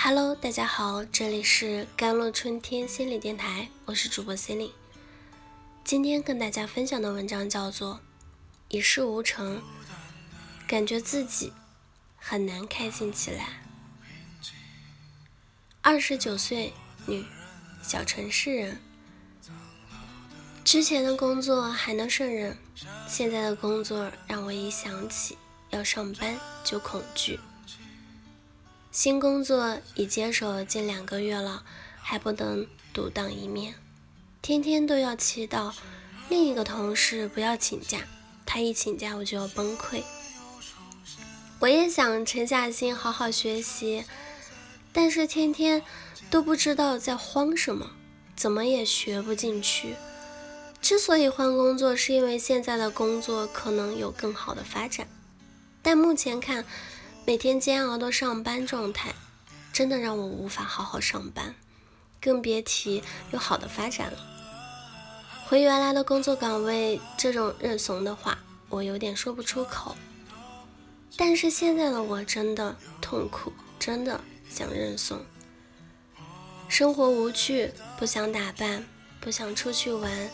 Hello，大家好，这里是甘露春天心理电台，我是主播 c e l i n e 今天跟大家分享的文章叫做《一事无成》，感觉自己很难开心起来。二十九岁女，小城市人，之前的工作还能胜任，现在的工作让我一想起要上班就恐惧。新工作已接手近两个月了，还不能独当一面，天天都要祈祷另一个同事不要请假，他一请假我就要崩溃。我也想沉下心好好学习，但是天天都不知道在慌什么，怎么也学不进去。之所以换工作，是因为现在的工作可能有更好的发展，但目前看。每天煎熬的上班状态，真的让我无法好好上班，更别提有好的发展了。回原来的工作岗位，这种认怂的话，我有点说不出口。但是现在的我真的痛苦，真的想认怂。生活无趣，不想打扮，不想出去玩，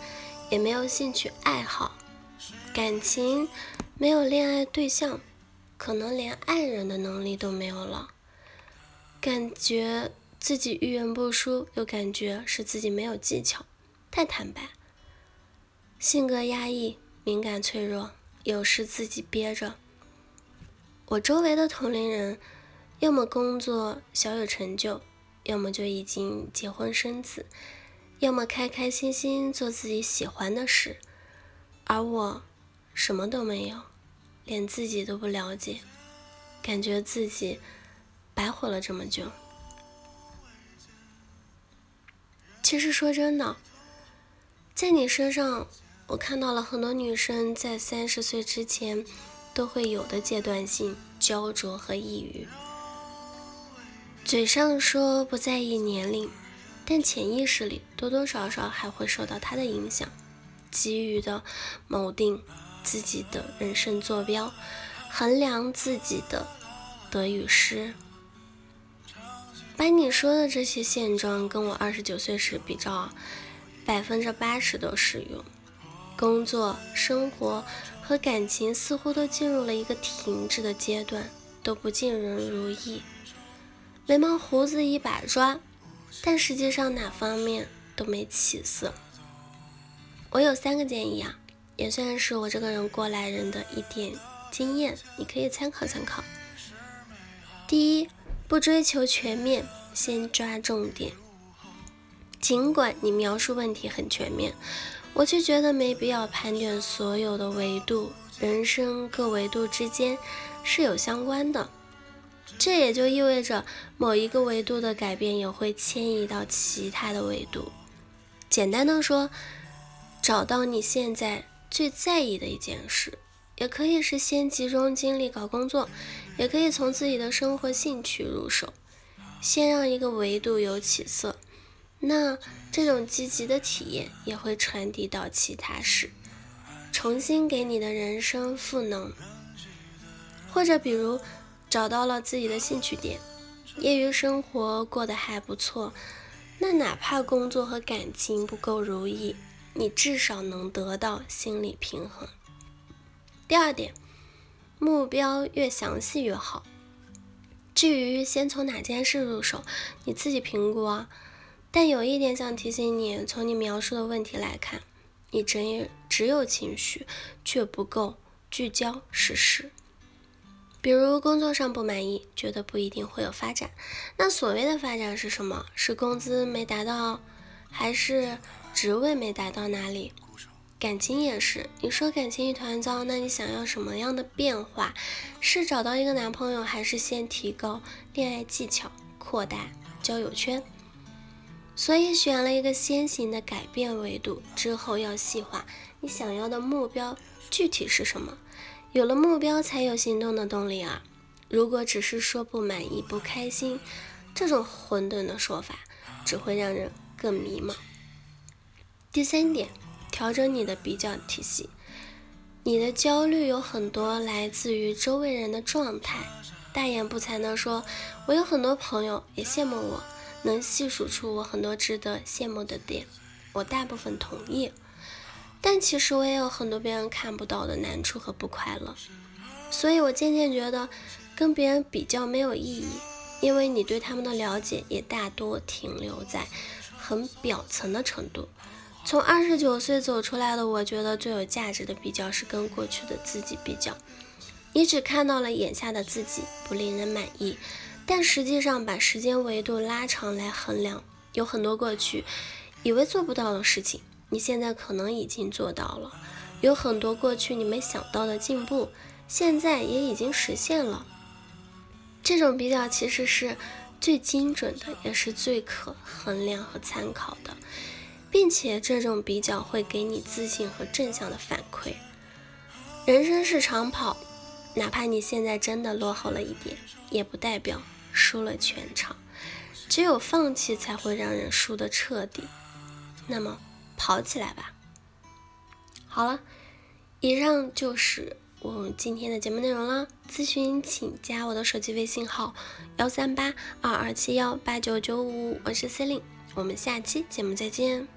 也没有兴趣爱好，感情没有恋爱对象。可能连爱人的能力都没有了，感觉自己遇人不淑，又感觉是自己没有技巧，太坦白。性格压抑、敏感、脆弱，有时自己憋着。我周围的同龄人，要么工作小有成就，要么就已经结婚生子，要么开开心心做自己喜欢的事，而我什么都没有。连自己都不了解，感觉自己白活了这么久。其实说真的，在你身上，我看到了很多女生在三十岁之前都会有的阶段性焦灼和抑郁。嘴上说不在意年龄，但潜意识里多多少少还会受到它的影响，急于的锚定。自己的人生坐标，衡量自己的得与失。把你说的这些现状跟我二十九岁时比照，百分之八十都适用。工作、生活和感情似乎都进入了一个停滞的阶段，都不尽人如意。眉毛胡子一把抓，但实际上哪方面都没起色。我有三个建议啊。也算是我这个人过来人的一点经验，你可以参考参考。第一，不追求全面，先抓重点。尽管你描述问题很全面，我却觉得没必要盘点所有的维度。人生各维度之间是有相关的，这也就意味着某一个维度的改变也会迁移到其他的维度。简单的说，找到你现在。最在意的一件事，也可以是先集中精力搞工作，也可以从自己的生活兴趣入手，先让一个维度有起色，那这种积极的体验也会传递到其他事，重新给你的人生赋能。或者比如找到了自己的兴趣点，业余生活过得还不错，那哪怕工作和感情不够如意。你至少能得到心理平衡。第二点，目标越详细越好。至于先从哪件事入手，你自己评估啊。但有一点想提醒你，从你描述的问题来看，你只只有情绪，却不够聚焦事实。比如工作上不满意，觉得不一定会有发展。那所谓的发展是什么？是工资没达到，还是？职位没达到哪里，感情也是。你说感情一团糟，那你想要什么样的变化？是找到一个男朋友，还是先提高恋爱技巧，扩大交友圈？所以选了一个先行的改变维度，之后要细化你想要的目标具体是什么。有了目标，才有行动的动力啊！如果只是说不满意、不开心，这种混沌的说法，只会让人更迷茫。第三点，调整你的比较体系。你的焦虑有很多来自于周围人的状态，大言不惭地说：“我有很多朋友也羡慕我，能细数出我很多值得羡慕的点。”我大部分同意，但其实我也有很多别人看不到的难处和不快乐。所以我渐渐觉得跟别人比较没有意义，因为你对他们的了解也大多停留在很表层的程度。从二十九岁走出来的，我觉得最有价值的比较是跟过去的自己比较。你只看到了眼下的自己不令人满意，但实际上把时间维度拉长来衡量，有很多过去以为做不到的事情，你现在可能已经做到了；有很多过去你没想到的进步，现在也已经实现了。这种比较其实是最精准的，也是最可衡量和参考的。并且这种比较会给你自信和正向的反馈。人生是长跑，哪怕你现在真的落后了一点，也不代表输了全场。只有放弃才会让人输得彻底。那么跑起来吧！好了，以上就是我今天的节目内容了。咨询请加我的手机微信号：幺三八二二七幺八九九五，我是司令我们下期节目再见。